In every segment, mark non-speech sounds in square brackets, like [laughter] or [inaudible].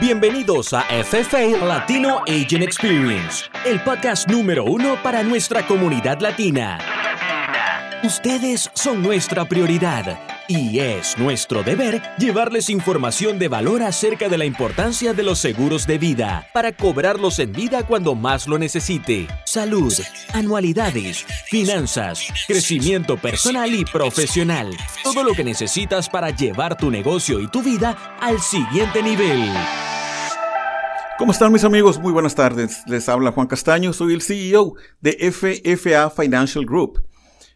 Bienvenidos a FFA Latino Agent Experience, el podcast número uno para nuestra comunidad latina. Ustedes son nuestra prioridad y es nuestro deber llevarles información de valor acerca de la importancia de los seguros de vida para cobrarlos en vida cuando más lo necesite. Salud, anualidades, finanzas, crecimiento personal y profesional. Todo lo que necesitas para llevar tu negocio y tu vida al siguiente nivel. ¿Cómo están mis amigos? Muy buenas tardes. Les habla Juan Castaño, soy el CEO de FFA Financial Group.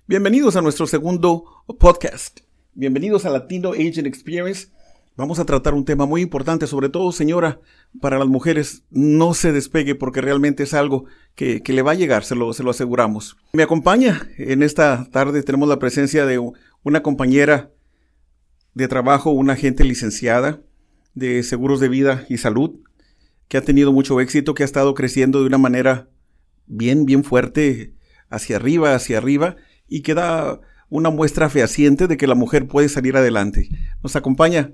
Bienvenidos a nuestro segundo podcast. Bienvenidos a Latino Agent Experience. Vamos a tratar un tema muy importante, sobre todo, señora, para las mujeres. No se despegue porque realmente es algo que, le va a llegar, se lo, se lo aseguramos. Me acompaña en esta tarde, tenemos la presencia de una compañera de trabajo, una agente licenciada de seguros de vida y salud, que ha tenido mucho éxito, que ha estado creciendo de una manera bien, bien fuerte hacia arriba, hacia arriba y que da una muestra fehaciente de que la mujer puede salir adelante. Nos acompaña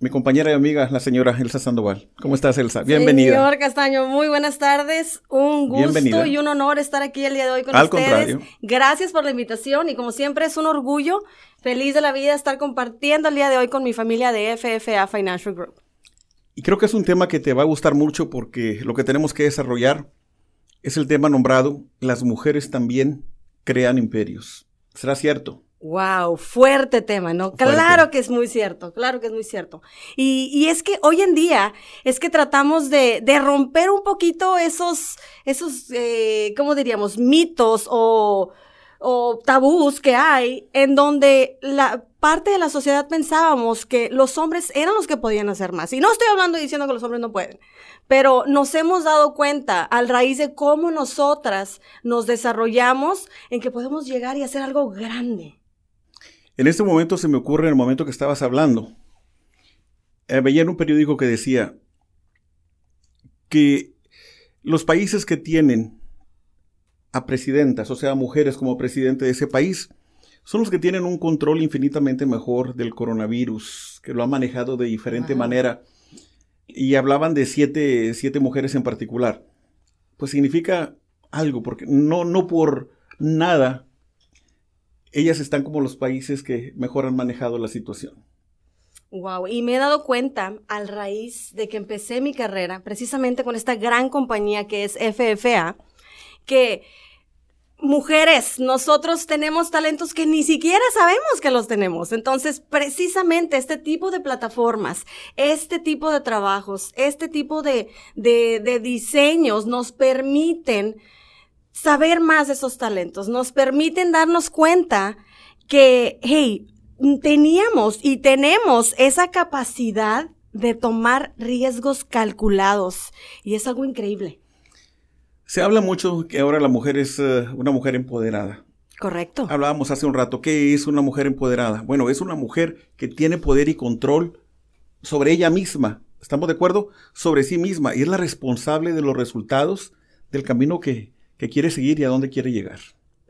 mi compañera y amiga, la señora Elsa Sandoval. ¿Cómo estás, Elsa? Bienvenida. Señor Castaño, muy buenas tardes. Un gusto y un honor estar aquí el día de hoy con Al Contrario. Gracias por la invitación y como siempre es un orgullo, feliz de la vida estar compartiendo el día de hoy con mi familia de FFA Financial Group. Y creo que es un tema que te va a gustar mucho porque lo que tenemos que desarrollar es el tema nombrado Las mujeres también crean imperios. ¿Será cierto? Wow, fuerte tema, ¿no? Claro que es muy cierto, claro que es muy cierto. Y, es que hoy en día es que tratamos de, romper un poquito esos, esos, eh, ¿cómo diríamos? Mitos o, o tabús que hay en donde la parte de la sociedad pensábamos que los hombres eran los que podían hacer más. Y no estoy hablando diciendo que los hombres no pueden, pero nos hemos dado cuenta al raíz de cómo nosotras nos desarrollamos en que podemos llegar y hacer algo grande. En este momento se me ocurre, en el momento que estabas hablando, eh, veía en un periódico que decía que los países que tienen a presidentas, o sea, mujeres como presidente de ese país, son los que tienen un control infinitamente mejor del coronavirus, que lo han manejado de diferente manera. Y hablaban de siete, siete mujeres en particular, pues significa algo, porque no, no por nada ellas están como los países que mejor han manejado la situación. Wow, y me he dado cuenta al raíz de que empecé mi carrera precisamente con esta gran compañía que es FFA, que mujeres, nosotros tenemos talentos que ni siquiera sabemos que los tenemos. Entonces, precisamente este tipo de plataformas, este tipo de trabajos, este tipo de, de, diseños nos permiten saber más de esos talentos, nos permiten darnos cuenta que, hey, teníamos y tenemos esa capacidad de tomar riesgos calculados. Y es algo increíble. Se habla mucho que ahora la mujer es eh, una mujer empoderada. Correcto. Hablábamos hace un rato, ¿qué es una mujer empoderada? Bueno, es una mujer que tiene poder y control sobre ella misma. ¿Estamos de acuerdo? Sobre sí misma. Y es la responsable de los resultados del camino que, quiere seguir y a dónde quiere llegar.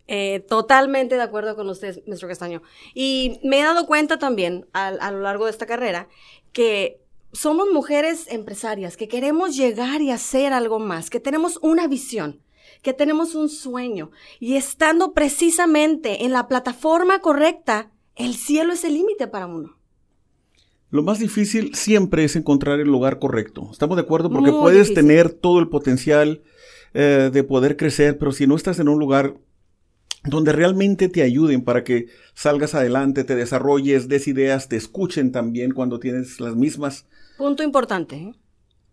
Eh, totalmente de acuerdo con usted, nuestro Castaño. Y me he dado cuenta también a lo largo de esta carrera que somos mujeres empresarias que queremos llegar y hacer algo más, que tenemos una visión, que tenemos un sueño y estando precisamente en la plataforma correcta, el cielo es el límite para uno. Lo más difícil siempre es encontrar el lugar correcto. ¿Estamos de acuerdo? Porque puedes tener todo el potencial eh, de poder crecer, pero si no estás en un lugar donde realmente te ayuden para que salgas adelante, te desarrolles, des ideas, te escuchen también cuando tienes las mismas. Punto importante. ¿eh?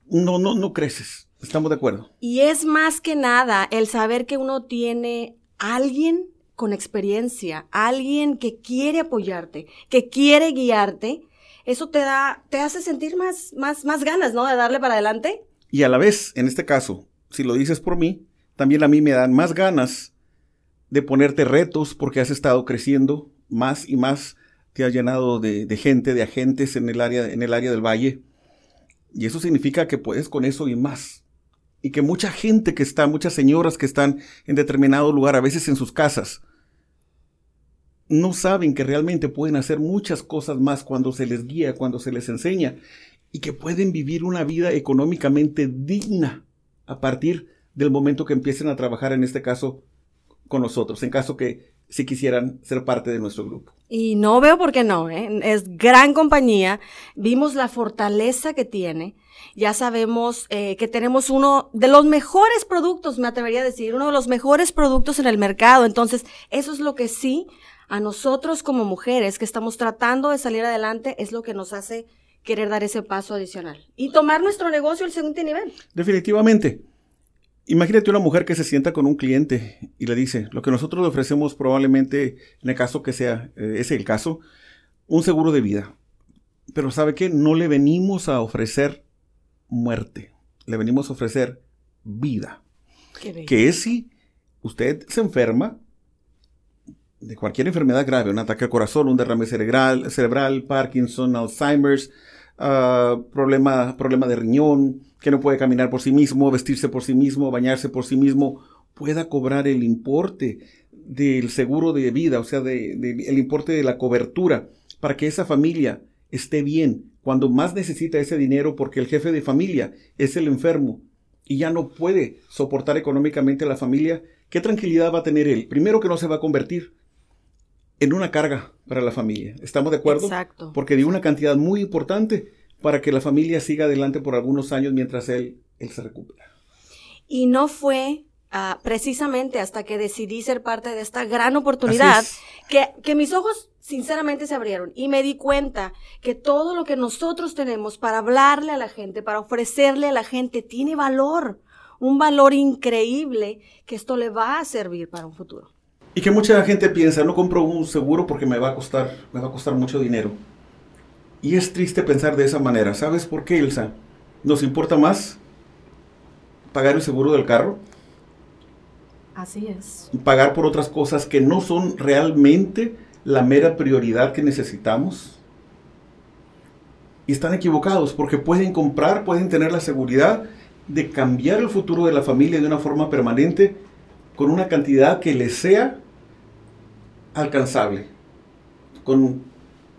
No, no, no creces. Estamos de acuerdo. Y es más que nada el saber que uno tiene alguien con experiencia, alguien que quiere apoyarte, que quiere guiarte. Eso te da, te hace sentir más, más, más ganas, ¿no? De darle para adelante. Y a la vez, en este caso, si lo dices por mí, también a mí me dan más ganas de ponerte retos porque has estado creciendo más y más, te has llenado de, gente, de agentes en el, área, en el área del valle. Y eso significa que puedes con eso y más. Y que mucha gente que está, muchas señoras que están en determinado lugar, a veces en sus casas, no saben que realmente pueden hacer muchas cosas más cuando se les guía, cuando se les enseña. y que pueden vivir una vida económicamente digna a partir del momento que empiecen a trabajar, en este caso, con nosotros, en caso que si quisieran ser parte de nuestro grupo. Y no veo por qué no, ¿eh? es gran compañía, vimos la fortaleza que tiene, ya sabemos eh, que tenemos uno de los mejores productos, me atrevería a decir, uno de los mejores productos en el mercado, entonces eso es lo que sí a nosotros como mujeres que estamos tratando de salir adelante es lo que nos hace querer dar ese paso adicional y tomar nuestro negocio al siguiente nivel. Definitivamente. Imagínate una mujer que se sienta con un cliente y le dice, lo que nosotros le ofrecemos probablemente, en el caso que sea eh, ese el caso, un seguro de vida. Pero ¿sabe qué? No le venimos a ofrecer muerte, le venimos a ofrecer vida. Que es si usted se enferma de cualquier enfermedad grave, un ataque al corazón, un derrame cerebral, cerebral Parkinson, Alzheimer's, uh, problema, problema de riñón, que no puede caminar por sí mismo, vestirse por sí mismo, bañarse por sí mismo, pueda cobrar el importe del seguro de vida, o sea, de, el importe de la cobertura, para que esa familia esté bien cuando más necesita ese dinero porque el jefe de familia es el enfermo y ya no puede soportar económicamente a la familia, ¿qué tranquilidad va a tener él? Primero que no se va a convertir en una carga para la familia. ¿Estamos de acuerdo? Exacto. Porque dio una cantidad muy importante para que la familia siga adelante por algunos años mientras él, él se recupera. Y no fue ah, precisamente hasta que decidí ser parte de esta gran oportunidad que, que mis ojos sinceramente se abrieron y me di cuenta que todo lo que nosotros tenemos para hablarle a la gente, para ofrecerle a la gente, tiene valor, un valor increíble que esto le va a servir para un futuro. Y que mucha gente piensa, no compro un seguro porque me va a costar, me va a costar mucho dinero. Y es triste pensar de esa manera. ¿Sabes por qué, Elsa? ¿Nos importa más pagar el seguro del carro? Así es. Pagar por otras cosas que no son realmente la mera prioridad que necesitamos. Y están equivocados porque pueden comprar, pueden tener la seguridad de cambiar el futuro de la familia de una forma permanente con una cantidad que les sea alcanzable, con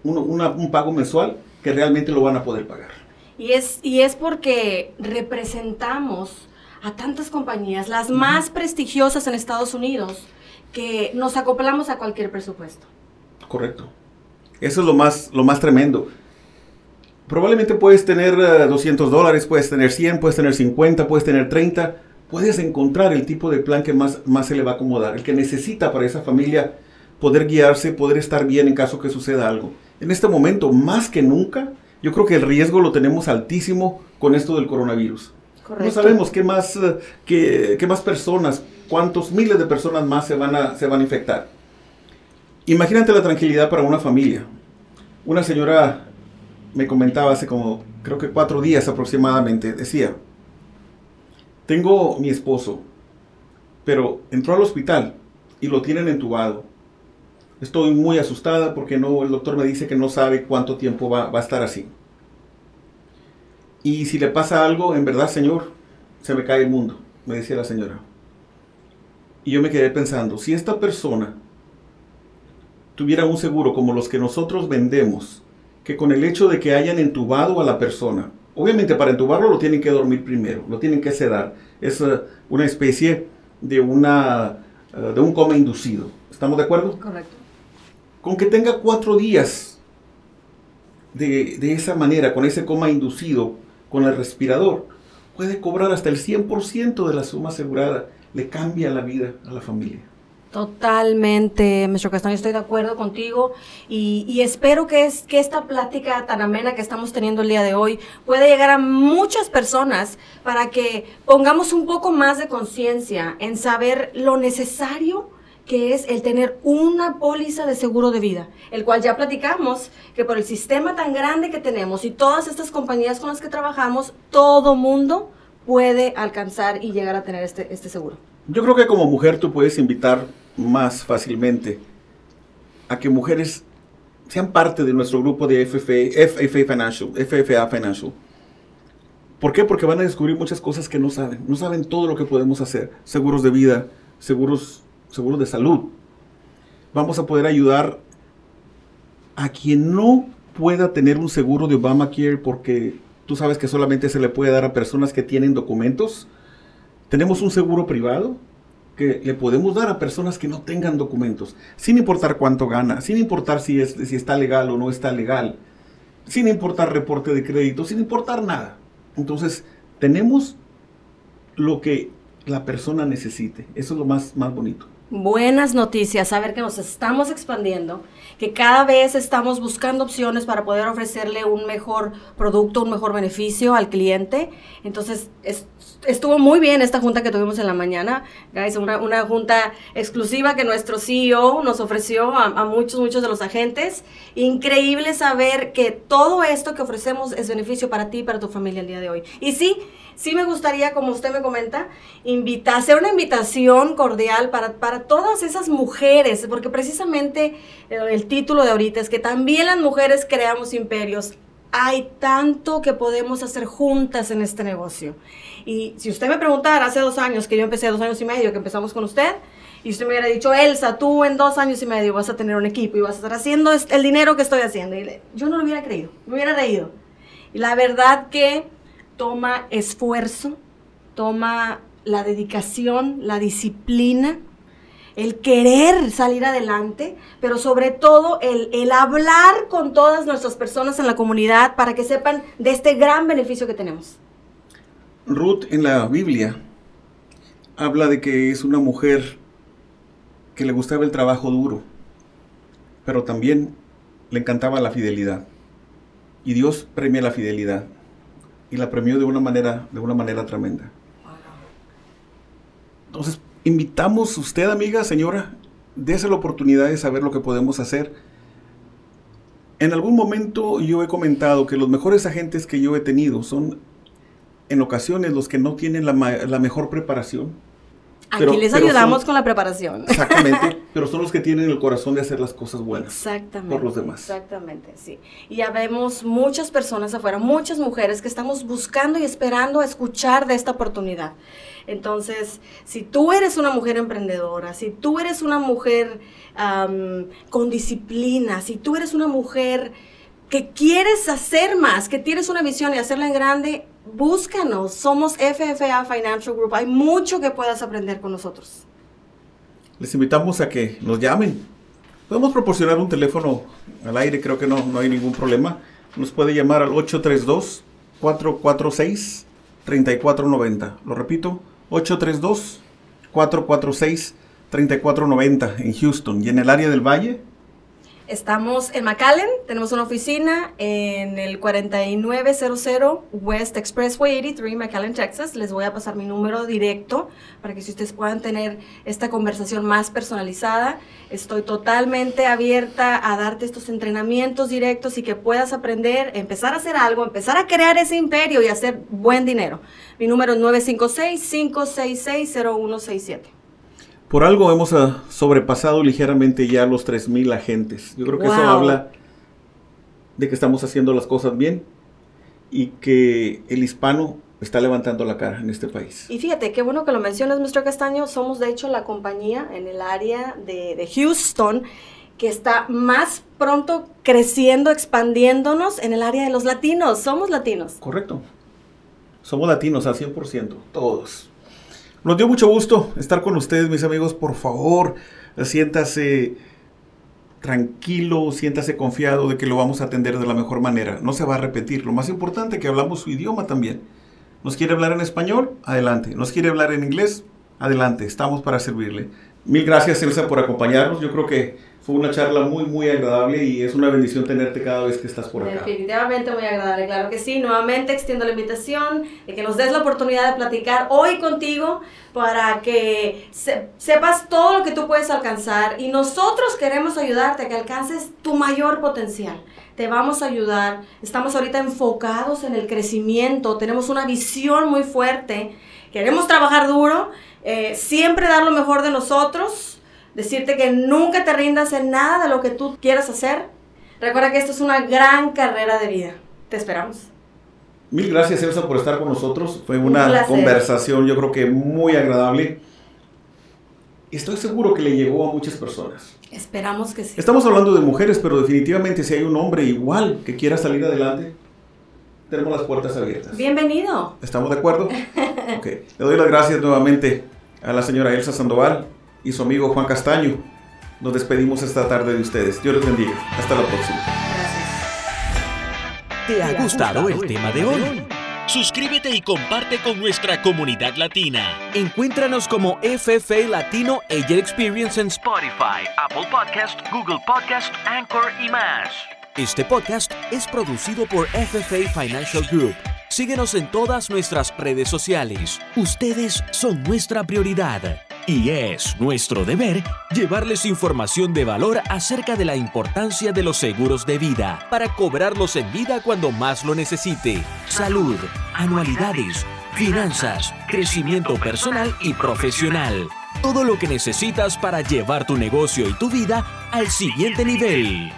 un pago mensual que realmente lo van a poder pagar. Y es, y es porque representamos a tantas compañías, las más prestigiosas en Estados Unidos, que nos acoplamos a cualquier presupuesto. Correcto. Eso es lo más, lo más tremendo. Probablemente puedes tener 200 eh, dólares, puedes tener 100, puedes tener 50, puedes tener 30. Puedes encontrar el tipo de plan que más, más se le va a acomodar, el que necesita para esa familia poder guiarse, poder estar bien en caso que suceda algo en este momento, más que nunca, yo creo que el riesgo lo tenemos altísimo con esto del coronavirus. No sabemos qué más, eh, qué, qué, más personas, cuántos miles de personas más se van, a, se van a infectar. Imagínate la tranquilidad para una familia. Una señora me comentaba hace como, creo que cuatro días aproximadamente, decía, tengo mi esposo, pero entró al hospital y lo tienen entubado Estoy muy asustada porque no, el doctor me dice que no sabe cuánto tiempo va, va a estar así. Y si le pasa algo, en verdad, Señor, se me cae el mundo, me decía la señora. Y yo me quedé pensando, si esta persona tuviera un seguro como los que nosotros vendemos, que con el hecho de que hayan entubado a la persona, obviamente para entubarlo lo tienen que dormir primero, lo tienen que sedar, es eh, una especie de, una, eh, de un coma inducido. ¿Estamos de acuerdo? Correcto con que tenga cuatro días de, esa manera, con ese coma inducido, con el respirador, puede cobrar hasta el 100% de la suma asegurada. Le cambia la vida a la familia. Totalmente, Mr. Castaño, estoy de acuerdo contigo y, espero que, que esta plática tan amena que estamos teniendo el día de hoy pueda llegar a muchas personas para que pongamos un poco más de conciencia en saber lo necesario que es el tener una póliza de seguro de vida, el cual ya platicamos que por el sistema tan grande que tenemos y todas estas compañías con las que trabajamos, todo mundo puede alcanzar y llegar a tener este, este seguro. Yo creo que como mujer tú puedes invitar más fácilmente a que mujeres sean parte de nuestro grupo de FFA, FFA Financial, FFA Financial. ¿Por qué? Porque van a descubrir muchas cosas que no saben. No saben todo lo que podemos hacer. Seguros de vida, seguros seguro de salud. Vamos a poder ayudar a quien no pueda tener un seguro de Obamacare porque tú sabes que solamente se le puede dar a personas que tienen documentos. Tenemos un seguro privado que le podemos dar a personas que no tengan documentos, sin importar cuánto gana, sin importar si, es, si está legal o no está legal, sin importar reporte de crédito, sin importar nada. Entonces, tenemos lo que la persona necesite. Eso es lo más, más bonito buenas noticias, saber que nos estamos expandiendo, que cada vez estamos buscando opciones para poder ofrecerle un mejor producto, un mejor beneficio al cliente. Entonces, estuvo muy bien esta junta que tuvimos en la mañana, guys, una, una junta exclusiva que nuestro CEO nos ofreció a, a, muchos, muchos de los agentes. Increíble saber que todo esto que ofrecemos es beneficio para ti y para tu familia el día de hoy. Y sí, sí me gustaría, como usted me comenta, invitar, hacer una invitación cordial para, para todas esas mujeres, porque precisamente eh, el título de ahorita es que también las mujeres creamos imperios. Hay tanto que podemos hacer juntas en este negocio. Y si usted me preguntara hace dos años, que yo empecé dos años y medio, que empezamos con usted, y usted me hubiera dicho, Elsa, tú en dos años y medio vas a tener un equipo y vas a estar haciendo el dinero que estoy haciendo. Yo no lo hubiera creído, me hubiera reído. Y la verdad que toma esfuerzo, toma la dedicación, la disciplina, el querer salir adelante, pero sobre todo el, el, hablar con todas nuestras personas en la comunidad para que sepan de este gran beneficio que tenemos. Ruth en la Biblia habla de que es una mujer que le gustaba el trabajo duro, pero también le encantaba la fidelidad. Y Dios premia la fidelidad y la premió de una manera, de una manera tremenda. Entonces, invitamos usted, amiga, señora, dése la oportunidad de saber lo que podemos hacer. En algún momento yo he comentado que los mejores agentes que yo he tenido son en ocasiones los que no tienen la, la mejor preparación, Aquí les ayudamos con la preparación. Exactamente, [laughs] pero son los que tienen el corazón de hacer las cosas buenas. Exactamente. Por los demás. Exactamente, sí. Y ya vemos muchas personas afuera, muchas mujeres que estamos buscando y esperando escuchar de esta oportunidad. Entonces, si tú eres una mujer emprendedora, si tú eres una mujer con disciplina, si tú eres una mujer que quieres hacer más, que tienes una visión y hacerla en grande, búscanos. Somos FFA Financial Group. Hay mucho que puedas aprender con nosotros. Les invitamos a que nos llamen. Podemos proporcionar un teléfono al aire, creo que no, no hay ningún problema. Nos puede llamar al 832-446-3490. Lo repito, 832-446-3490 en Houston. Y en el área del Valle, Estamos en McAllen, tenemos una oficina en el 4900 West Expressway 83, McAllen, Texas. Les voy a pasar mi número directo para que si ustedes puedan tener esta conversación más personalizada. Estoy totalmente abierta a darte estos entrenamientos directos y que puedas aprender, empezar a hacer algo, empezar a crear ese imperio y hacer buen dinero. Mi número es 956-566-0167. Por algo hemos ah, sobrepasado ligeramente ya los 3.000 agentes. Yo creo que eso habla de que estamos haciendo las cosas bien y que el hispano está levantando la cara en este país. Y fíjate, qué bueno que lo mencionas, Mr. Castaño. Somos de hecho la compañía en el área de, de Houston que está más pronto creciendo, expandiéndonos en el área de los latinos. Somos latinos. Correcto. Somos latinos al 100%, todos. Nos dio mucho gusto estar con ustedes, mis amigos. Por favor, siéntase tranquilo, siéntase confiado de que lo vamos a atender de la mejor manera. No se va a repetir. Lo más importante, que hablamos su idioma también. ¿Nos quiere hablar en español? Adelante. ¿Nos quiere hablar en inglés? Adelante. Estamos para servirle. Mil gracias, Elsa, por acompañarnos. Yo creo que fue una charla muy, muy agradable y es una bendición tenerte cada vez que estás por acá. Definitivamente muy agradable, claro que sí. Nuevamente extiendo la invitación de que nos des la oportunidad de platicar hoy contigo para que sepas todo lo que tú puedes alcanzar y nosotros queremos ayudarte a que alcances tu mayor potencial. Te vamos a ayudar. Estamos ahorita enfocados en el crecimiento, tenemos una visión muy fuerte. Queremos trabajar duro, eh, siempre dar lo mejor de nosotros decirte que nunca te rindas en nada de lo que tú quieras hacer. Recuerda que esto es una gran carrera de vida. Te esperamos. Mil gracias, Elsa, por estar con nosotros. Fue una conversación, yo creo que muy agradable. Estoy seguro que le llegó a muchas personas. Esperamos que sí. Estamos hablando de mujeres, pero definitivamente si hay un hombre igual que quiera salir adelante, tenemos las puertas abiertas. Bienvenido. ¿Estamos de acuerdo? [laughs] ok. Le doy las gracias nuevamente a la señora Elsa Sandoval y su amigo Juan Castaño. Nos despedimos esta tarde de ustedes. Dios les bendiga. Hasta la próxima. Gracias. ¿Te ha gustado el tema de hoy? Suscríbete y comparte con nuestra comunidad latina. Encuéntranos como FFA Latino Agent Experience en Spotify, Apple Podcast, Google Podcast, Anchor y más. Este podcast es producido por FFA Financial Group. Síguenos en todas nuestras redes sociales. Ustedes son nuestra prioridad. Y es nuestro deber llevarles información de valor acerca de la importancia de los seguros de vida para cobrarlos en vida cuando más lo necesite. Salud, anualidades, finanzas, crecimiento personal y profesional. Todo lo que necesitas para llevar tu negocio y tu vida al siguiente nivel.